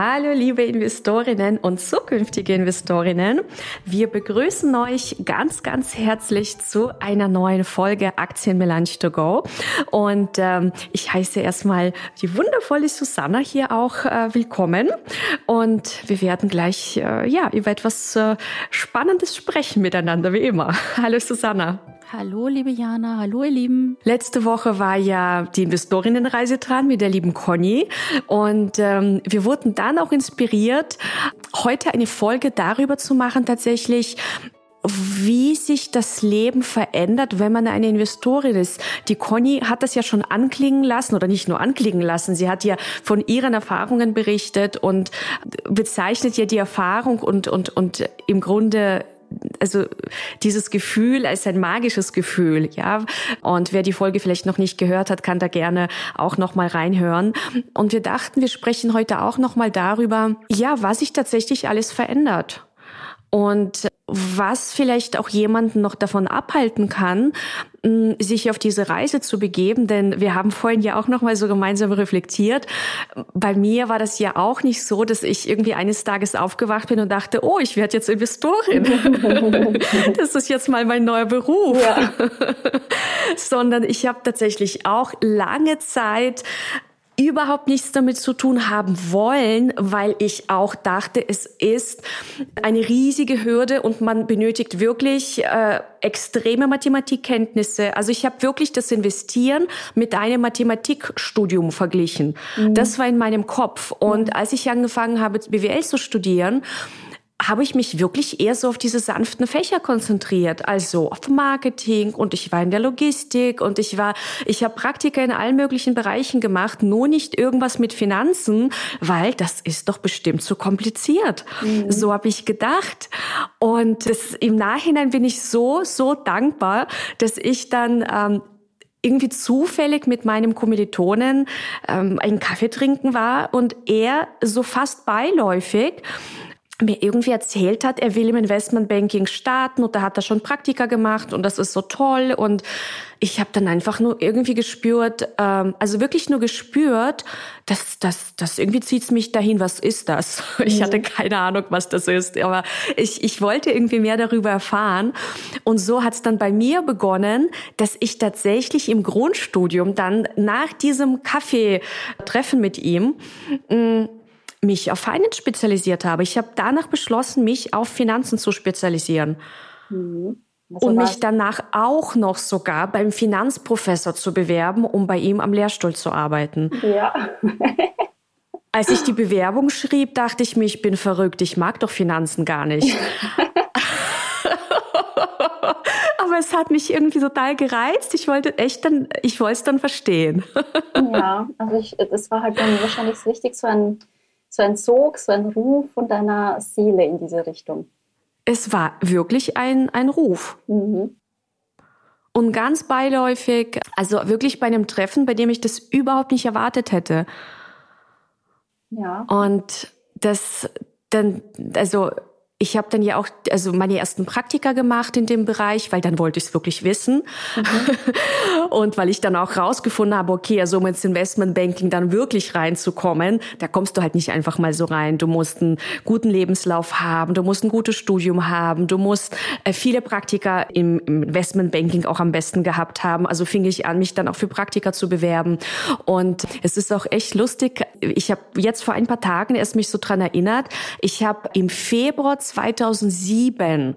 Hallo liebe Investorinnen und zukünftige Investorinnen. Wir begrüßen euch ganz, ganz herzlich zu einer neuen Folge Aktienmelange to go. Und ähm, ich heiße erstmal die wundervolle Susanna hier auch äh, willkommen. Und wir werden gleich äh, ja über etwas äh, Spannendes sprechen miteinander, wie immer. Hallo Susanna. Hallo, liebe Jana. Hallo, ihr Lieben. Letzte Woche war ja die Investorinnenreise dran mit der lieben Conny. Und ähm, wir wurden dann auch inspiriert, heute eine Folge darüber zu machen, tatsächlich, wie sich das Leben verändert, wenn man eine Investorin ist. Die Conny hat das ja schon anklingen lassen oder nicht nur anklingen lassen. Sie hat ja von ihren Erfahrungen berichtet und bezeichnet ja die Erfahrung und, und, und im Grunde also dieses Gefühl als ein magisches Gefühl, ja. Und wer die Folge vielleicht noch nicht gehört hat, kann da gerne auch noch mal reinhören. Und wir dachten, wir sprechen heute auch noch mal darüber, ja, was sich tatsächlich alles verändert. Und was vielleicht auch jemanden noch davon abhalten kann, sich auf diese Reise zu begeben, denn wir haben vorhin ja auch noch mal so gemeinsam reflektiert. Bei mir war das ja auch nicht so, dass ich irgendwie eines Tages aufgewacht bin und dachte, oh, ich werde jetzt Investorin. das ist jetzt mal mein neuer Beruf. Ja. Sondern ich habe tatsächlich auch lange Zeit überhaupt nichts damit zu tun haben wollen, weil ich auch dachte, es ist eine riesige Hürde und man benötigt wirklich äh, extreme Mathematikkenntnisse. Also ich habe wirklich das Investieren mit einem Mathematikstudium verglichen. Mhm. Das war in meinem Kopf. Und mhm. als ich angefangen habe, BWL zu studieren, habe ich mich wirklich eher so auf diese sanften Fächer konzentriert, also auf Marketing und ich war in der Logistik und ich war, ich habe Praktika in allen möglichen Bereichen gemacht, nur nicht irgendwas mit Finanzen, weil das ist doch bestimmt zu kompliziert. Mhm. So habe ich gedacht und das, im Nachhinein bin ich so so dankbar, dass ich dann ähm, irgendwie zufällig mit meinem Kommilitonen ähm, einen Kaffee trinken war und er so fast beiläufig mir irgendwie erzählt hat, er will im Investmentbanking starten und da hat er schon Praktika gemacht und das ist so toll und ich habe dann einfach nur irgendwie gespürt, ähm, also wirklich nur gespürt, dass das, das irgendwie zieht's mich dahin. Was ist das? Ich hatte keine Ahnung, was das ist, aber ich, ich wollte irgendwie mehr darüber erfahren und so hat's dann bei mir begonnen, dass ich tatsächlich im Grundstudium dann nach diesem Kaffeetreffen mit ihm mh, mm, mich auf Finance spezialisiert habe. Ich habe danach beschlossen, mich auf Finanzen zu spezialisieren. Mhm. und mich danach auch noch sogar beim Finanzprofessor zu bewerben, um bei ihm am Lehrstuhl zu arbeiten. Ja. Als ich die Bewerbung schrieb, dachte ich mir, ich bin verrückt, ich mag doch Finanzen gar nicht. Aber es hat mich irgendwie total gereizt. Ich wollte echt dann, ich wollte es dann verstehen. ja, also ich, das war halt dann wahrscheinlich richtig so ein so ein Sog, so ein Ruf von deiner Seele in diese Richtung? Es war wirklich ein, ein Ruf. Mhm. Und ganz beiläufig, also wirklich bei einem Treffen, bei dem ich das überhaupt nicht erwartet hätte. Ja. Und das dann, also ich habe dann ja auch also meine ersten Praktika gemacht in dem Bereich, weil dann wollte ich es wirklich wissen. Mhm. und weil ich dann auch rausgefunden habe, okay, also um ins Investmentbanking dann wirklich reinzukommen, da kommst du halt nicht einfach mal so rein. Du musst einen guten Lebenslauf haben, du musst ein gutes Studium haben, du musst äh, viele Praktika im, im Investmentbanking auch am besten gehabt haben. Also fing ich an, mich dann auch für Praktika zu bewerben. Und es ist auch echt lustig. Ich habe jetzt vor ein paar Tagen erst mich so dran erinnert. Ich habe im Februar 2007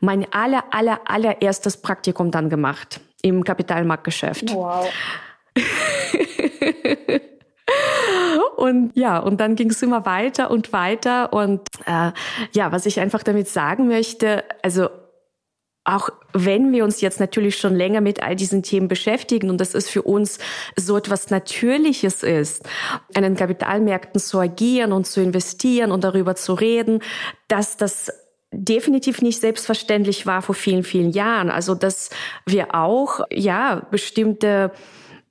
mein aller, aller, allererstes Praktikum dann gemacht im Kapitalmarktgeschäft. Wow. und ja, und dann ging es immer weiter und weiter. Und äh, ja, was ich einfach damit sagen möchte, also auch wenn wir uns jetzt natürlich schon länger mit all diesen Themen beschäftigen und das ist für uns so etwas Natürliches ist, an den Kapitalmärkten zu agieren und zu investieren und darüber zu reden, dass das definitiv nicht selbstverständlich war vor vielen, vielen Jahren. Also, dass wir auch, ja, bestimmte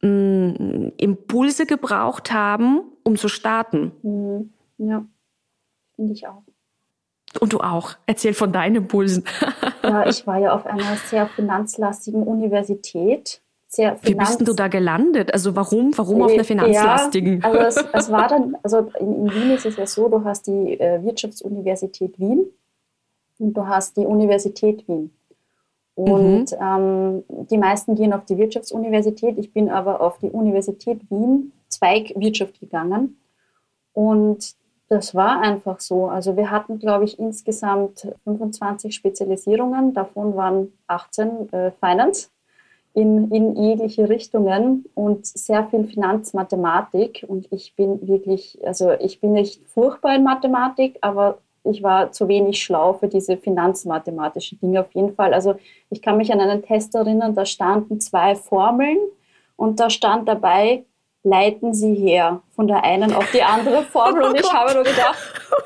mh, mm, Impulse gebraucht haben, um zu starten. Mhm. Ja, finde ich auch. Und du auch. Erzähl von deinen Impulsen. ja, ich war ja auf einer sehr finanzlastigen Universität. Sehr Finanz Wie bist du da gelandet? Also warum, warum auf einer finanzlastigen? Ja, also es, es, war dann, also in, in, Wien ist es ja so, du hast die äh, Wirtschaftsuniversität Wien und du hast die Universität Wien. Und mhm. ähm, die meisten gehen auf die Wirtschaftsuniversität. Ich bin aber auf die Universität Wien, Zweig Wirtschaft gegangen. Und das war einfach so. Also wir hatten, glaube ich, insgesamt 25 Spezialisierungen. Davon waren 18 äh, Finance in, in jegliche Richtungen und sehr viel Finanzmathematik. Und ich bin wirklich, also ich bin nicht furchtbar in Mathematik, aber ich war zu wenig schlau für diese finanzmathematischen Dinge auf jeden Fall. Also ich kann mich an einen Test erinnern, da standen zwei Formeln und da stand dabei, leiten Sie her von der einen auf die andere Formel. Und ich habe nur gedacht,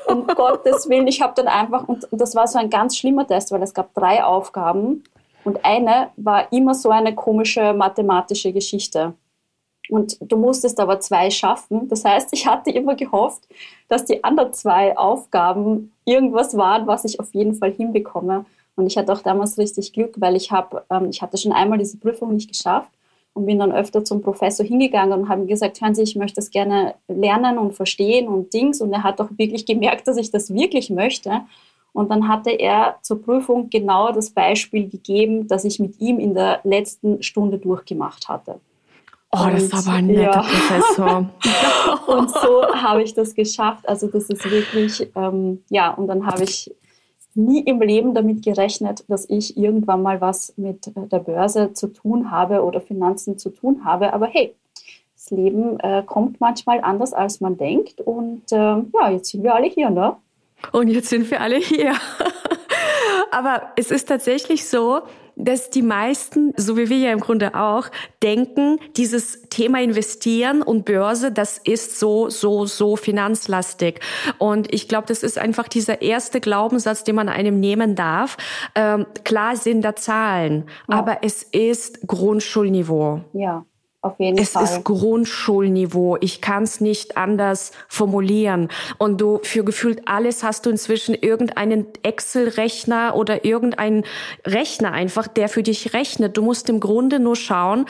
um Gottes Willen, ich habe dann einfach, und, und das war so ein ganz schlimmer Test, weil es gab drei Aufgaben und eine war immer so eine komische mathematische Geschichte. Und du musstest aber zwei schaffen. Das heißt, ich hatte immer gehofft, dass die anderen zwei Aufgaben irgendwas waren, was ich auf jeden Fall hinbekomme. Und ich hatte auch damals richtig Glück, weil ich habe, ähm, ich hatte schon einmal diese Prüfung nicht geschafft und bin dann öfter zum Professor hingegangen und habe gesagt, hören Sie, ich möchte das gerne lernen und verstehen und Dings. Und er hat auch wirklich gemerkt, dass ich das wirklich möchte. Und dann hatte er zur Prüfung genau das Beispiel gegeben, das ich mit ihm in der letzten Stunde durchgemacht hatte. Oh, das ist aber ein netter ja. Professor. und so habe ich das geschafft. Also das ist wirklich, ähm, ja, und dann habe ich nie im Leben damit gerechnet, dass ich irgendwann mal was mit äh, der Börse zu tun habe oder Finanzen zu tun habe. Aber hey, das Leben äh, kommt manchmal anders, als man denkt. Und äh, ja, jetzt sind wir alle hier, ne? Und jetzt sind wir alle hier. Aber es ist tatsächlich so, dass die meisten, so wie wir ja im Grunde auch, denken, dieses Thema investieren und Börse, das ist so, so, so finanzlastig. Und ich glaube, das ist einfach dieser erste Glaubenssatz, den man einem nehmen darf. Ähm, klar sind da Zahlen, ja. aber es ist Grundschulniveau. Ja. Auf jeden es Fall. ist Grundschulniveau. Ich kann es nicht anders formulieren. Und du für gefühlt alles hast du inzwischen irgendeinen Excel-Rechner oder irgendeinen Rechner einfach, der für dich rechnet. Du musst im Grunde nur schauen,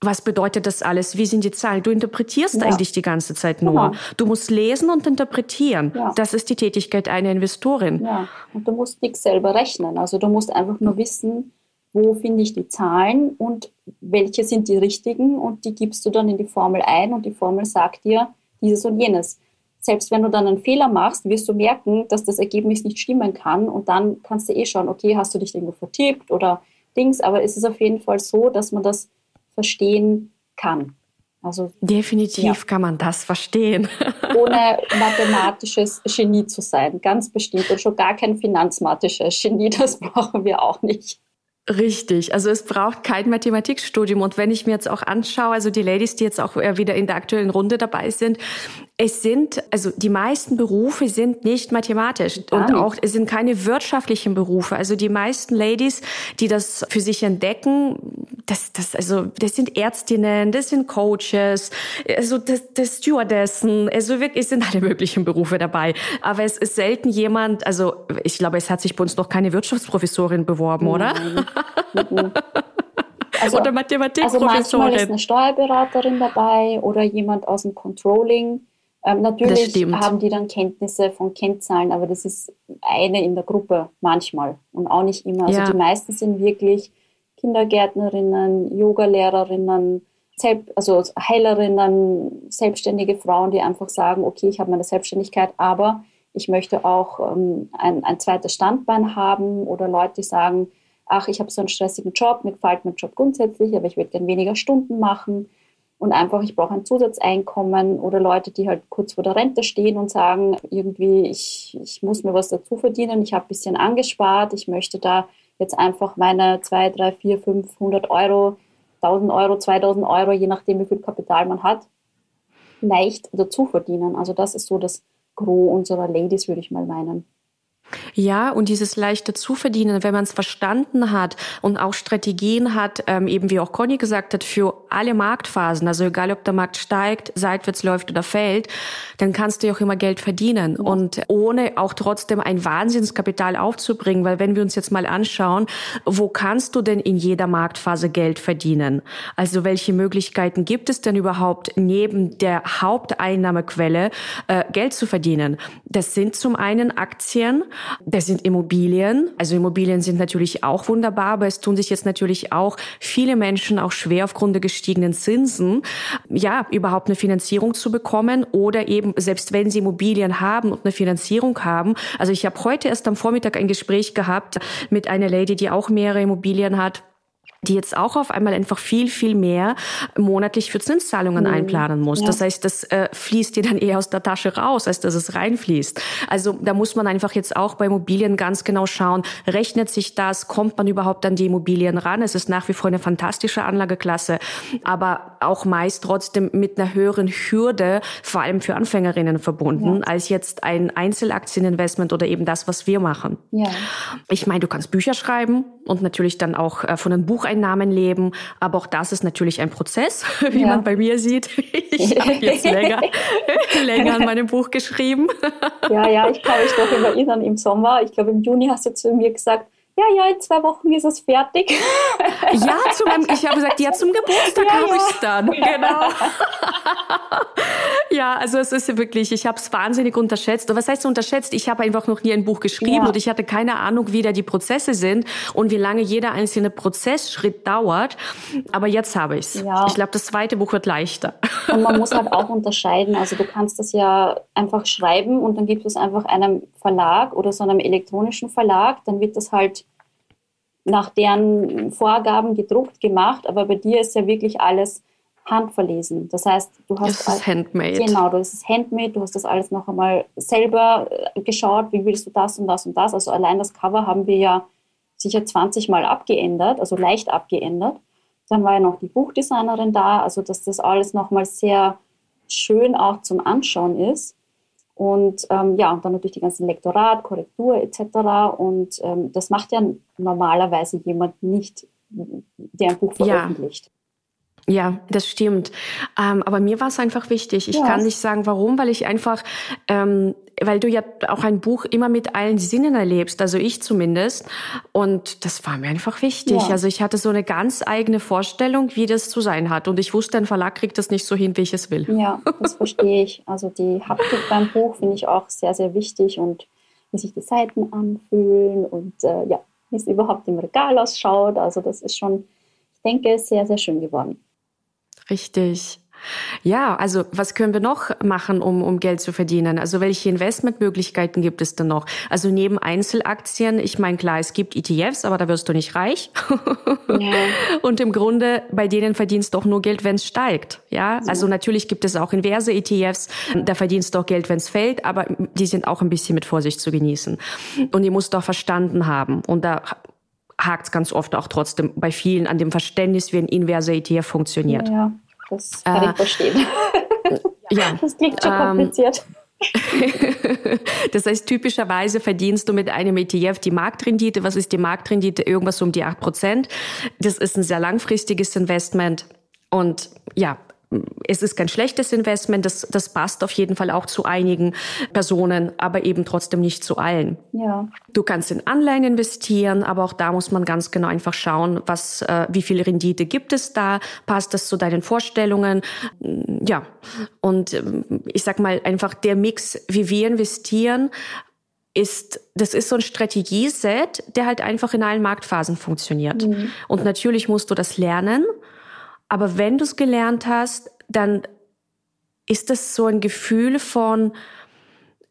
was bedeutet das alles? Wie sind die Zahlen? Du interpretierst ja. eigentlich die ganze Zeit nur. Genau. Du musst lesen und interpretieren. Ja. Das ist die Tätigkeit einer Investorin. Ja, und du musst nichts selber rechnen. Also du musst einfach nur wissen, wo finde ich die Zahlen und welche sind die richtigen und die gibst du dann in die Formel ein und die Formel sagt dir dieses und jenes. Selbst wenn du dann einen Fehler machst, wirst du merken, dass das Ergebnis nicht stimmen kann und dann kannst du eh schauen, okay, hast du dich irgendwo vertippt oder Dings, aber es ist auf jeden Fall so, dass man das verstehen kann. Also, Definitiv ja. kann man das verstehen. Ohne mathematisches Genie zu sein, ganz bestimmt. Und schon gar kein finanzmatisches Genie, das brauchen wir auch nicht. Richtig, also es braucht kein Mathematikstudium. Und wenn ich mir jetzt auch anschaue, also die Ladies, die jetzt auch äh, wieder in der aktuellen Runde dabei sind, es sind, also die meisten Berufe sind nicht mathematisch Gar und nicht. auch es sind keine wirtschaftlichen Berufe. Also die meisten Ladies, die das für sich entdecken, das, das, also das sind Ärztinnen, das sind Coaches, also das, das Stewardessen, also wirklich, es sind alle möglichen Berufe dabei. Aber es ist selten jemand, also ich glaube, es hat sich bei uns noch keine Wirtschaftsprofessorin beworben, oder? Also, oder Mathematikprofessorin. Also manchmal ist eine Steuerberaterin dabei oder jemand aus dem Controlling. Ähm, natürlich haben die dann Kenntnisse von Kennzahlen, aber das ist eine in der Gruppe manchmal und auch nicht immer. Also ja. die meisten sind wirklich Kindergärtnerinnen, Yogalehrerinnen, also Heilerinnen, selbstständige Frauen, die einfach sagen, okay, ich habe meine Selbstständigkeit, aber ich möchte auch ähm, ein, ein zweites Standbein haben oder Leute, die sagen, ach, ich habe so einen stressigen Job, mir gefällt mein Job grundsätzlich, aber ich würde gerne weniger Stunden machen und einfach, ich brauche ein Zusatzeinkommen oder Leute, die halt kurz vor der Rente stehen und sagen, irgendwie, ich, ich muss mir was dazu verdienen, ich habe ein bisschen angespart, ich möchte da jetzt einfach meine 2, 3, 4, 500 Euro, 1000 Euro, 2000 Euro, je nachdem, wie viel Kapital man hat, leicht dazu verdienen. Also das ist so das Gros unserer Ladies, würde ich mal meinen. Ja, und dieses leichte Zuverdienen, wenn man es verstanden hat und auch Strategien hat, ähm, eben wie auch Conny gesagt hat, für alle Marktphasen, also egal ob der Markt steigt, seitwärts läuft oder fällt, dann kannst du ja auch immer Geld verdienen. Ja. Und ohne auch trotzdem ein Wahnsinnskapital aufzubringen, weil wenn wir uns jetzt mal anschauen, wo kannst du denn in jeder Marktphase Geld verdienen? Also welche Möglichkeiten gibt es denn überhaupt neben der Haupteinnahmequelle äh, Geld zu verdienen? Das sind zum einen Aktien, das sind Immobilien. Also Immobilien sind natürlich auch wunderbar, aber es tun sich jetzt natürlich auch viele Menschen auch schwer aufgrund der gestiegenen Zinsen, ja, überhaupt eine Finanzierung zu bekommen oder eben, selbst wenn sie Immobilien haben und eine Finanzierung haben. Also ich habe heute erst am Vormittag ein Gespräch gehabt mit einer Lady, die auch mehrere Immobilien hat die jetzt auch auf einmal einfach viel, viel mehr monatlich für Zinszahlungen mhm. einplanen muss. Ja. Das heißt, das äh, fließt dir dann eher aus der Tasche raus, als dass es reinfließt. Also da muss man einfach jetzt auch bei Immobilien ganz genau schauen, rechnet sich das, kommt man überhaupt an die Immobilien ran? Es ist nach wie vor eine fantastische Anlageklasse, aber auch meist trotzdem mit einer höheren Hürde, vor allem für Anfängerinnen verbunden, ja. als jetzt ein Einzelaktieninvestment oder eben das, was wir machen. Ja. Ich meine, du kannst Bücher schreiben und natürlich dann auch äh, von einem Buch Bucheinnahmen leben. Aber auch das ist natürlich ein Prozess, wie ja. man bei mir sieht. Ich habe jetzt länger, länger an meinem Buch geschrieben. Ja, ja, ich kann mich doch erinnern im Sommer. Ich glaube, im Juni hast du zu mir gesagt, ja, ja, in zwei Wochen ist es fertig. Ja, zu meinem, ich habe gesagt, ja, zum Geburtstag ja, habe ja. ich es dann. Genau. Ja, also es ist wirklich, ich habe es wahnsinnig unterschätzt. was heißt unterschätzt? Ich habe einfach noch nie ein Buch geschrieben ja. und ich hatte keine Ahnung, wie da die Prozesse sind und wie lange jeder einzelne Prozessschritt dauert. Aber jetzt habe ich es. Ja. Ich glaube, das zweite Buch wird leichter. Und man muss halt auch unterscheiden. Also du kannst das ja einfach schreiben und dann gibt es einfach einem Verlag oder so einem elektronischen Verlag. Dann wird das halt nach deren Vorgaben gedruckt gemacht, aber bei dir ist ja wirklich alles handverlesen. Das heißt, du hast das ist handmade. Genau, du hast es handmade, du hast das alles noch einmal selber äh, geschaut, wie willst du das und das und das. Also allein das Cover haben wir ja sicher 20 Mal abgeändert, also leicht abgeändert. Dann war ja noch die Buchdesignerin da, also dass das alles nochmal sehr schön auch zum Anschauen ist. Und ähm, ja, und dann natürlich die ganzen Lektorat, Korrektur etc. Und ähm, das macht ja normalerweise jemand nicht, der ein Buch veröffentlicht. Ja. Ja, das stimmt. Ähm, aber mir war es einfach wichtig. Ich ja. kann nicht sagen, warum, weil ich einfach, ähm, weil du ja auch ein Buch immer mit allen Sinnen erlebst, also ich zumindest. Und das war mir einfach wichtig. Ja. Also ich hatte so eine ganz eigene Vorstellung, wie das zu sein hat. Und ich wusste, ein Verlag kriegt das nicht so hin, wie ich es will. Ja, das verstehe ich. Also die Haptik beim Buch finde ich auch sehr, sehr wichtig und wie sich die Seiten anfühlen und äh, ja, wie es überhaupt im Regal ausschaut. Also das ist schon, ich denke, sehr, sehr schön geworden. Richtig. Ja, also was können wir noch machen, um, um Geld zu verdienen? Also welche Investmentmöglichkeiten gibt es denn noch? Also neben Einzelaktien, ich meine klar, es gibt ETFs, aber da wirst du nicht reich. Ja. Und im Grunde, bei denen verdienst du auch nur Geld, wenn es steigt. Ja, also natürlich gibt es auch inverse ETFs, da verdienst du auch Geld, wenn es fällt, aber die sind auch ein bisschen mit Vorsicht zu genießen. Und die musst du auch verstanden haben. Und da hakt es ganz oft auch trotzdem bei vielen an dem Verständnis, wie ein inverser ETF funktioniert. Ja, das kann äh, ich verstehen. ja, das klingt schon ähm, kompliziert. das heißt, typischerweise verdienst du mit einem ETF die Marktrendite. Was ist die Marktrendite? Irgendwas um die acht Prozent. Das ist ein sehr langfristiges Investment. Und ja, es ist kein schlechtes Investment, das, das passt auf jeden Fall auch zu einigen Personen, aber eben trotzdem nicht zu allen. Ja. Du kannst in Anleihen investieren, aber auch da muss man ganz genau einfach schauen, was, äh, wie viel Rendite gibt es da, passt das zu deinen Vorstellungen, ja. Und ähm, ich sag mal einfach der Mix, wie wir investieren, ist, das ist so ein Strategieset, der halt einfach in allen Marktphasen funktioniert. Mhm. Und natürlich musst du das lernen. Aber wenn du es gelernt hast, dann ist das so ein Gefühl von,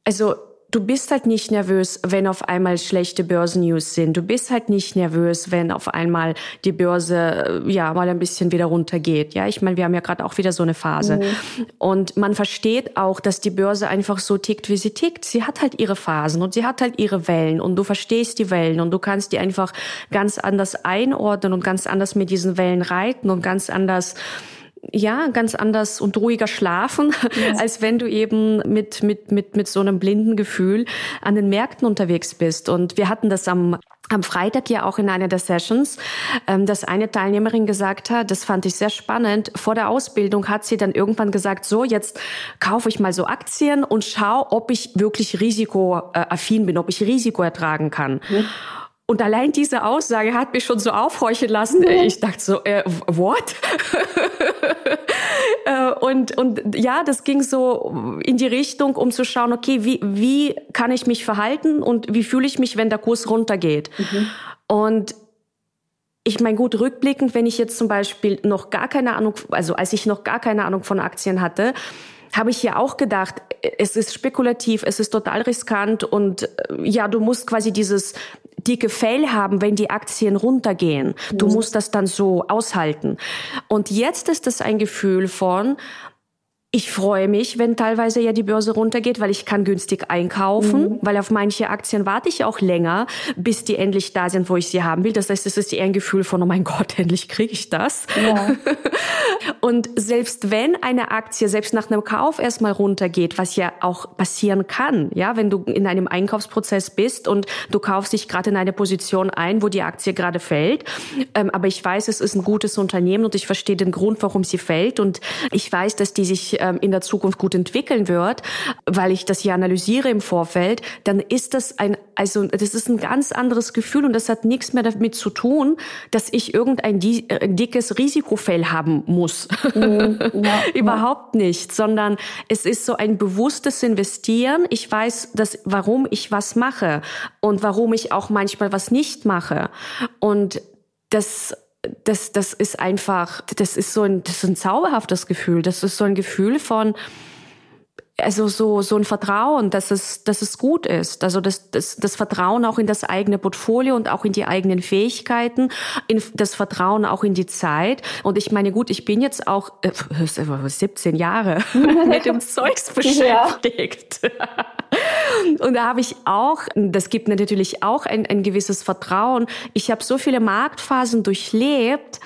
also du bist halt nicht nervös, wenn auf einmal schlechte Börsennews sind. Du bist halt nicht nervös, wenn auf einmal die Börse äh, ja mal ein bisschen wieder runtergeht. Ja, ich meine, wir haben ja gerade auch wieder so eine Phase. Mhm. Und man versteht auch, dass die Börse einfach so tickt, wie sie tickt. Sie hat halt ihre Phasen und sie hat halt ihre Wellen und du verstehst die Wellen und du kannst die einfach ganz anders einordnen und ganz anders mit diesen Wellen reiten und ganz anders ja, ganz anders und ruhiger schlafen, ja. als wenn du eben mit, mit, mit, mit so einem blinden Gefühl an den Märkten unterwegs bist. Und wir hatten das am am Freitag ja auch in einer der Sessions, ähm, dass eine Teilnehmerin gesagt hat, das fand ich sehr spannend, vor der Ausbildung hat sie dann irgendwann gesagt, so jetzt kaufe ich mal so Aktien und schau, ob ich wirklich risikoaffin bin, ob ich Risiko ertragen kann. Mhm. Und allein diese Aussage hat mich schon so aufhorchen lassen. Ich dachte so, äh, what? Äh, und, und ja, das ging so in die Richtung, um zu schauen, okay, wie, wie kann ich mich verhalten und wie fühle ich mich, wenn der Kurs runtergeht? Mhm. Und ich meine, gut, rückblickend, wenn ich jetzt zum Beispiel noch gar keine Ahnung, also als ich noch gar keine Ahnung von Aktien hatte, habe ich ja auch gedacht, es ist spekulativ, es ist total riskant und äh, ja, du musst quasi dieses dicke Fell haben, wenn die Aktien runtergehen. Du mhm. musst das dann so aushalten. Und jetzt ist es ein Gefühl von, ich freue mich, wenn teilweise ja die Börse runtergeht, weil ich kann günstig einkaufen, mhm. weil auf manche Aktien warte ich auch länger, bis die endlich da sind, wo ich sie haben will. Das heißt, es ist eher ein Gefühl von, oh mein Gott, endlich kriege ich das. Ja. Und selbst wenn eine Aktie selbst nach einem Kauf erstmal runtergeht, was ja auch passieren kann, ja, wenn du in einem Einkaufsprozess bist und du kaufst dich gerade in eine Position ein, wo die Aktie gerade fällt, ähm, aber ich weiß, es ist ein gutes Unternehmen und ich verstehe den Grund, warum sie fällt und ich weiß, dass die sich ähm, in der Zukunft gut entwickeln wird, weil ich das ja analysiere im Vorfeld, dann ist das ein, also das ist ein ganz anderes Gefühl und das hat nichts mehr damit zu tun, dass ich irgendein äh, dickes Risikofell haben muss. Mhm, ja, Überhaupt nicht, sondern es ist so ein bewusstes Investieren. Ich weiß, dass, warum ich was mache und warum ich auch manchmal was nicht mache. Und das das, das ist einfach, das ist so ein, das ist ein zauberhaftes Gefühl. Das ist so ein Gefühl von, also so, so ein Vertrauen, dass es, dass es gut ist. Also das, das, das Vertrauen auch in das eigene Portfolio und auch in die eigenen Fähigkeiten, in das Vertrauen auch in die Zeit. Und ich meine, gut, ich bin jetzt auch äh, 17 Jahre mit dem Zeugs beschäftigt. Ja. Und da habe ich auch, das gibt mir natürlich auch ein, ein gewisses Vertrauen. Ich habe so viele Marktphasen durchlebt,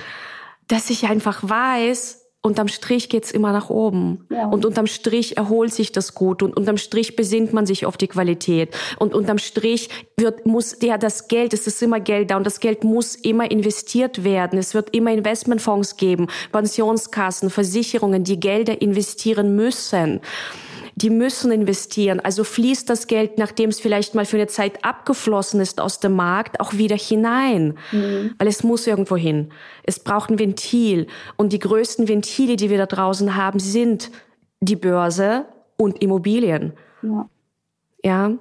dass ich einfach weiß, unterm Strich geht's immer nach oben. Ja. Und unterm Strich erholt sich das gut und unterm Strich besinnt man sich auf die Qualität. Und unterm Strich wird, muss ja das Geld, es ist immer Geld da und das Geld muss immer investiert werden. Es wird immer Investmentfonds geben, Pensionskassen, Versicherungen, die Gelder investieren müssen die müssen investieren. Also fließt das Geld, nachdem es vielleicht mal für eine Zeit abgeflossen ist aus dem Markt, auch wieder hinein. Mhm. Weil es muss irgendwo hin. Es braucht ein Ventil. Und die größten Ventile, die wir da draußen haben, sind die Börse und Immobilien. Ja. ja.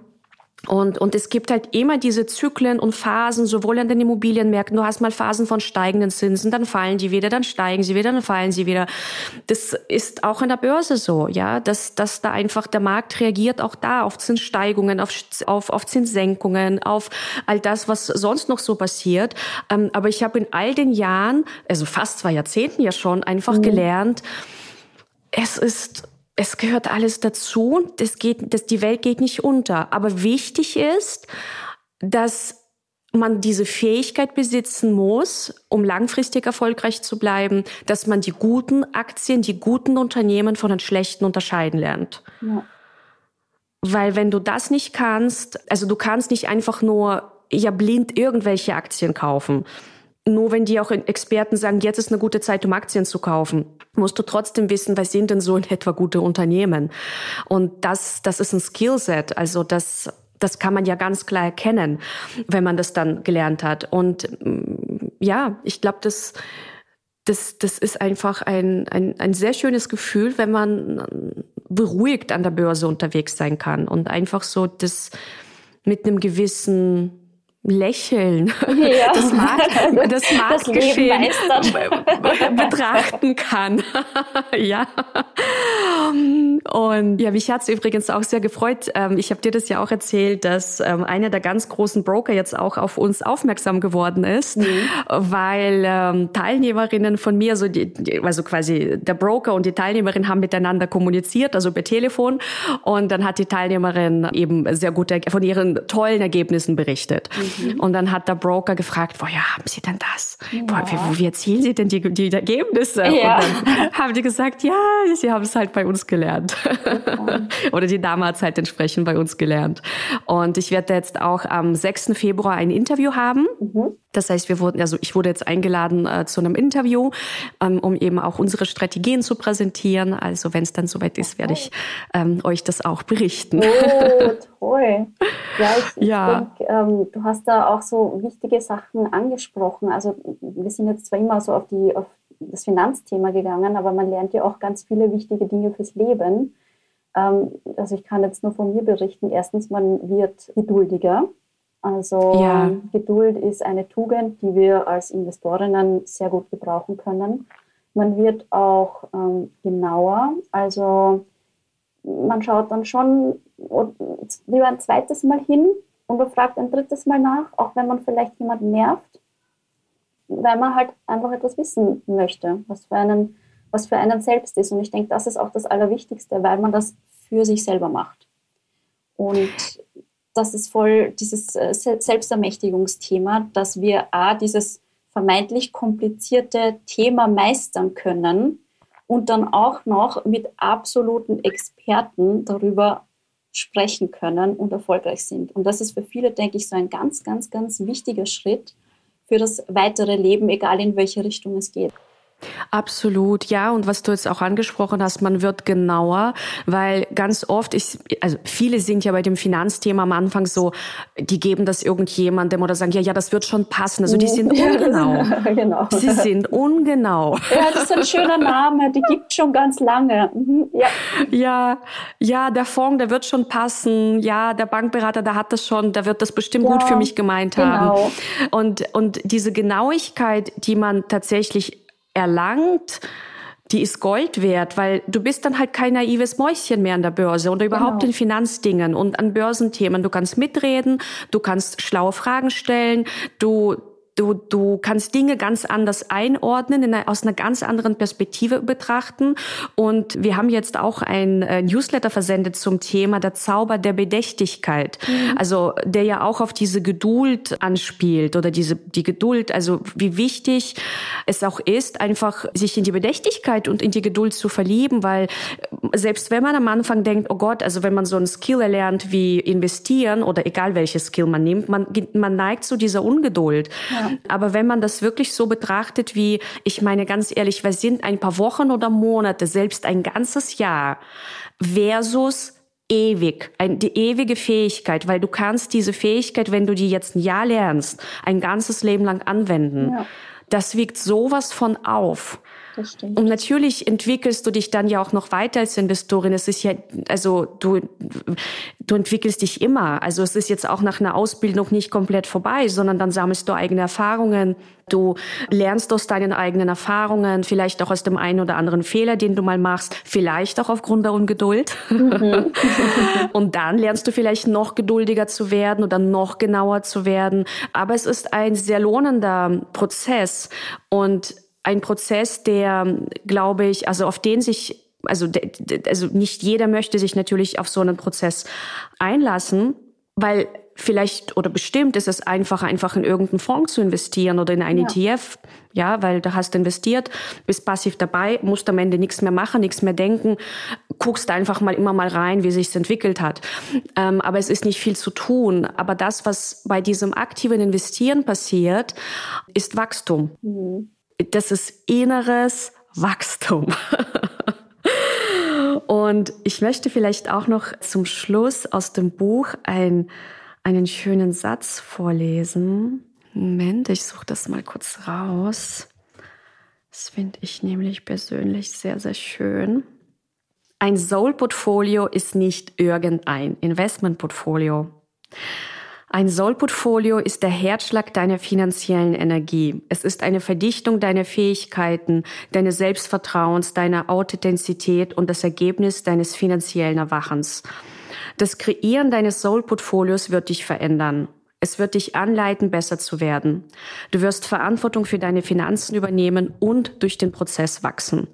Und, und es gibt halt immer diese Zyklen und Phasen, sowohl an den Immobilienmärkten. Du hast mal Phasen von steigenden Zinsen, dann fallen die wieder, dann steigen sie wieder, dann fallen sie wieder. Das ist auch an der Börse so, ja, dass, dass da einfach der Markt reagiert auch da auf Zinssteigungen, auf, auf, auf Zinssenkungen, auf all das, was sonst noch so passiert. Ähm, aber ich habe in all den Jahren, also fast zwei Jahrzehnten ja schon, einfach mhm. gelernt, es ist es gehört alles dazu. Das geht, das, die Welt geht nicht unter. Aber wichtig ist, dass man diese Fähigkeit besitzen muss, um langfristig erfolgreich zu bleiben, dass man die guten Aktien, die guten Unternehmen von den schlechten unterscheiden lernt. Ja. Weil wenn du das nicht kannst, also du kannst nicht einfach nur ja blind irgendwelche Aktien kaufen nur wenn die auch Experten sagen, jetzt ist eine gute Zeit, um Aktien zu kaufen, musst du trotzdem wissen, was sind denn so in etwa gute Unternehmen? Und das, das ist ein Skillset. Also das, das kann man ja ganz klar erkennen, wenn man das dann gelernt hat. Und mm, ja, ich glaube, das, das, das ist einfach ein, ein, ein sehr schönes Gefühl, wenn man beruhigt an der Börse unterwegs sein kann und einfach so das mit einem gewissen Lächeln, ja. das, Markt, das Marktgeschehen das betrachten kann. ja. Und ja, mich hat's übrigens auch sehr gefreut. Ähm, ich habe dir das ja auch erzählt, dass ähm, einer der ganz großen Broker jetzt auch auf uns aufmerksam geworden ist, mhm. weil ähm, Teilnehmerinnen von mir, also, die, also quasi der Broker und die Teilnehmerin haben miteinander kommuniziert, also per Telefon. Und dann hat die Teilnehmerin eben sehr gut von ihren tollen Ergebnissen berichtet. Mhm. Und dann hat der Broker gefragt, woher haben Sie denn das? Ja. Boah, wie, wie erzielen Sie denn die, die Ergebnisse? Ja. Und dann haben die gesagt, ja, Sie haben es halt bei uns gelernt. Oder die Dame hat es halt entsprechend bei uns gelernt. Und ich werde jetzt auch am 6. Februar ein Interview haben. Mhm. Das heißt, wir wurden, also ich wurde jetzt eingeladen äh, zu einem Interview, ähm, um eben auch unsere Strategien zu präsentieren. Also wenn es dann soweit ist, werde ich ähm, euch das auch berichten. Oh, toll. Ja, ich, ja. ich denke, ähm, du hast da auch so wichtige Sachen angesprochen. Also wir sind jetzt zwar immer so auf die auf das Finanzthema gegangen, aber man lernt ja auch ganz viele wichtige Dinge fürs Leben. Ähm, also ich kann jetzt nur von mir berichten. Erstens, man wird geduldiger. Also ja. Geduld ist eine Tugend, die wir als Investorinnen sehr gut gebrauchen können. Man wird auch ähm, genauer. Also man schaut dann schon lieber ein zweites Mal hin und fragt ein drittes Mal nach, auch wenn man vielleicht jemanden nervt, weil man halt einfach etwas wissen möchte, was für einen, was für einen selbst ist. Und ich denke, das ist auch das Allerwichtigste, weil man das für sich selber macht. Und das ist voll dieses äh, Selbstermächtigungsthema, dass wir A, dieses vermeintlich komplizierte Thema meistern können und dann auch noch mit absoluten Experten darüber sprechen können und erfolgreich sind. Und das ist für viele, denke ich, so ein ganz, ganz, ganz wichtiger Schritt für das weitere Leben, egal in welche Richtung es geht. Absolut, ja. Und was du jetzt auch angesprochen hast, man wird genauer, weil ganz oft ist, also viele sind ja bei dem Finanzthema am Anfang so, die geben das irgendjemandem oder sagen, ja, ja, das wird schon passen. Also die sind ungenau. genau. Sie sind ungenau. Ja, das ist ein schöner Name, die gibt schon ganz lange. Mhm, ja. ja, ja, der Fonds, der wird schon passen. Ja, der Bankberater, der hat das schon, der wird das bestimmt ja, gut für mich gemeint genau. haben. Und, und diese Genauigkeit, die man tatsächlich erlangt, die ist Gold wert, weil du bist dann halt kein naives Mäuschen mehr an der Börse oder überhaupt genau. in Finanzdingen und an Börsenthemen. Du kannst mitreden, du kannst schlaue Fragen stellen, du Du, du kannst Dinge ganz anders einordnen, in aus einer ganz anderen Perspektive betrachten. Und wir haben jetzt auch ein äh, Newsletter versendet zum Thema der Zauber der Bedächtigkeit. Mhm. Also der ja auch auf diese Geduld anspielt oder diese die Geduld, also wie wichtig es auch ist, einfach sich in die Bedächtigkeit und in die Geduld zu verlieben, weil äh, selbst wenn man am Anfang denkt, oh Gott, also wenn man so einen Skill erlernt wie investieren oder egal welches Skill man nimmt, man, man neigt zu dieser Ungeduld. Ja. Aber wenn man das wirklich so betrachtet wie, ich meine ganz ehrlich, was sind ein paar Wochen oder Monate, selbst ein ganzes Jahr versus ewig, ein, die ewige Fähigkeit, weil du kannst diese Fähigkeit, wenn du die jetzt ein Jahr lernst, ein ganzes Leben lang anwenden. Ja. Das wiegt sowas von auf. Und natürlich entwickelst du dich dann ja auch noch weiter als Investorin. Es ist ja, also du, du entwickelst dich immer. Also es ist jetzt auch nach einer Ausbildung nicht komplett vorbei, sondern dann sammelst du eigene Erfahrungen. Du lernst aus deinen eigenen Erfahrungen, vielleicht auch aus dem einen oder anderen Fehler, den du mal machst, vielleicht auch aufgrund der Ungeduld. Mhm. Und dann lernst du vielleicht noch geduldiger zu werden oder noch genauer zu werden. Aber es ist ein sehr lohnender Prozess. Und ein Prozess, der, glaube ich, also auf den sich also, also nicht jeder möchte sich natürlich auf so einen Prozess einlassen, weil vielleicht oder bestimmt ist es einfacher, einfach in irgendeinen Fonds zu investieren oder in einen ja. ETF, ja, weil da hast du investiert, bist passiv dabei, musst am Ende nichts mehr machen, nichts mehr denken, guckst einfach mal immer mal rein, wie sich's entwickelt hat. Ähm, aber es ist nicht viel zu tun. Aber das, was bei diesem aktiven Investieren passiert, ist Wachstum. Mhm das ist inneres Wachstum. Und ich möchte vielleicht auch noch zum Schluss aus dem Buch ein, einen schönen Satz vorlesen. Moment, ich suche das mal kurz raus. Das finde ich nämlich persönlich sehr, sehr schön. Ein Soul-Portfolio ist nicht irgendein Investment-Portfolio. Ein Soll-Portfolio ist der Herzschlag deiner finanziellen Energie. Es ist eine Verdichtung deiner Fähigkeiten, deines Selbstvertrauens, deiner Authentizität und das Ergebnis deines finanziellen Erwachens. Das Kreieren deines Soul-Portfolios wird dich verändern. Es wird dich anleiten, besser zu werden. Du wirst Verantwortung für deine Finanzen übernehmen und durch den Prozess wachsen.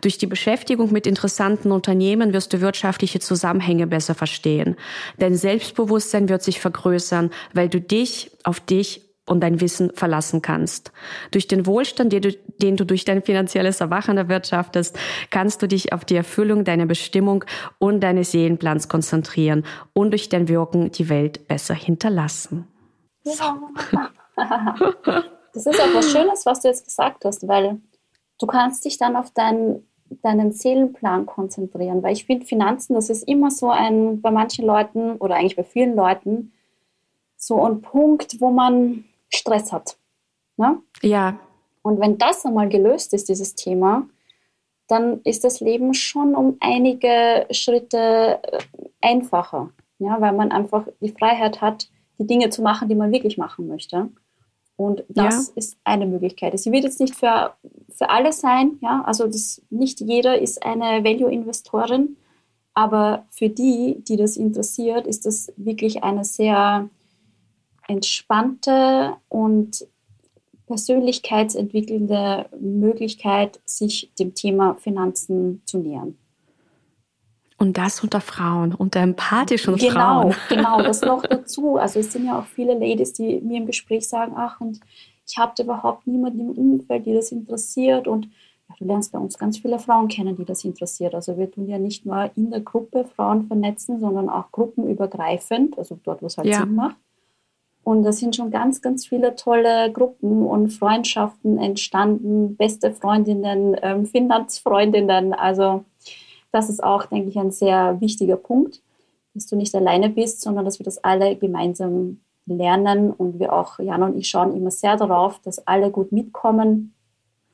Durch die Beschäftigung mit interessanten Unternehmen wirst du wirtschaftliche Zusammenhänge besser verstehen. Dein Selbstbewusstsein wird sich vergrößern, weil du dich auf dich und dein Wissen verlassen kannst. Durch den Wohlstand, den du, durch dein finanzielles Erwachen erwirtschaftest, kannst du dich auf die Erfüllung deiner Bestimmung und deines Seelenplans konzentrieren und durch dein Wirken die Welt besser hinterlassen. Ja. Das ist auch was Schönes, was du jetzt gesagt hast, weil du kannst dich dann auf deinen, deinen Seelenplan konzentrieren, weil ich finde, Finanzen, das ist immer so ein, bei manchen Leuten oder eigentlich bei vielen Leuten, so ein Punkt, wo man Stress hat. Ne? Ja. Und wenn das einmal gelöst ist, dieses Thema, dann ist das Leben schon um einige Schritte äh, einfacher. Ja, weil man einfach die Freiheit hat, die Dinge zu machen, die man wirklich machen möchte. Und das ja. ist eine Möglichkeit. Sie wird jetzt nicht für, für alle sein, ja, also das, nicht jeder ist eine Value-Investorin, aber für die, die das interessiert, ist das wirklich eine sehr entspannte und persönlichkeitsentwickelnde Möglichkeit, sich dem Thema Finanzen zu nähern. Und das unter Frauen, unter empathischen genau, Frauen. Genau, genau, das noch dazu. Also es sind ja auch viele Ladies, die mir im Gespräch sagen, ach, und ich habe überhaupt niemanden im Umfeld, die das interessiert. Und ja, du lernst bei uns ganz viele Frauen kennen, die das interessiert. Also wir tun ja nicht nur in der Gruppe Frauen vernetzen, sondern auch gruppenübergreifend, also dort, wo es halt ja. Sinn macht. Und da sind schon ganz, ganz viele tolle Gruppen und Freundschaften entstanden, beste Freundinnen, ähm, Finanzfreundinnen. Also das ist auch, denke ich, ein sehr wichtiger Punkt, dass du nicht alleine bist, sondern dass wir das alle gemeinsam lernen. Und wir auch, Jan und ich, schauen immer sehr darauf, dass alle gut mitkommen.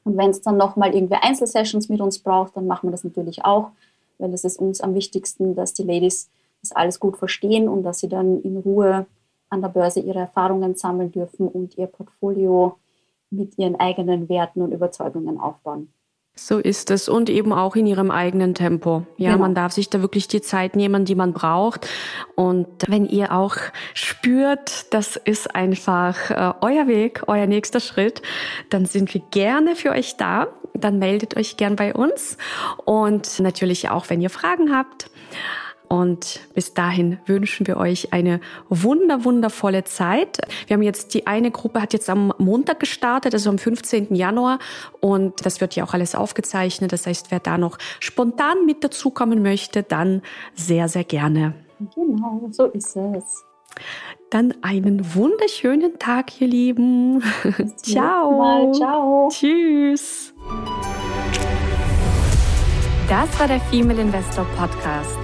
Und wenn es dann nochmal irgendwie Einzelsessions mit uns braucht, dann machen wir das natürlich auch, weil es ist uns am wichtigsten, dass die Ladies das alles gut verstehen und dass sie dann in Ruhe an der Börse ihre Erfahrungen sammeln dürfen und ihr Portfolio mit ihren eigenen Werten und Überzeugungen aufbauen. So ist es und eben auch in ihrem eigenen Tempo. Ja, genau. man darf sich da wirklich die Zeit nehmen, die man braucht. Und wenn ihr auch spürt, das ist einfach äh, euer Weg, euer nächster Schritt, dann sind wir gerne für euch da. Dann meldet euch gern bei uns und natürlich auch, wenn ihr Fragen habt. Und bis dahin wünschen wir euch eine wunder, wundervolle Zeit. Wir haben jetzt die eine Gruppe hat jetzt am Montag gestartet, also am 15. Januar. Und das wird ja auch alles aufgezeichnet. Das heißt, wer da noch spontan mit dazukommen möchte, dann sehr, sehr gerne. Genau, so ist es. Dann einen wunderschönen Tag, ihr Lieben. Ciao. Ciao. Tschüss. Das war der Female Investor Podcast.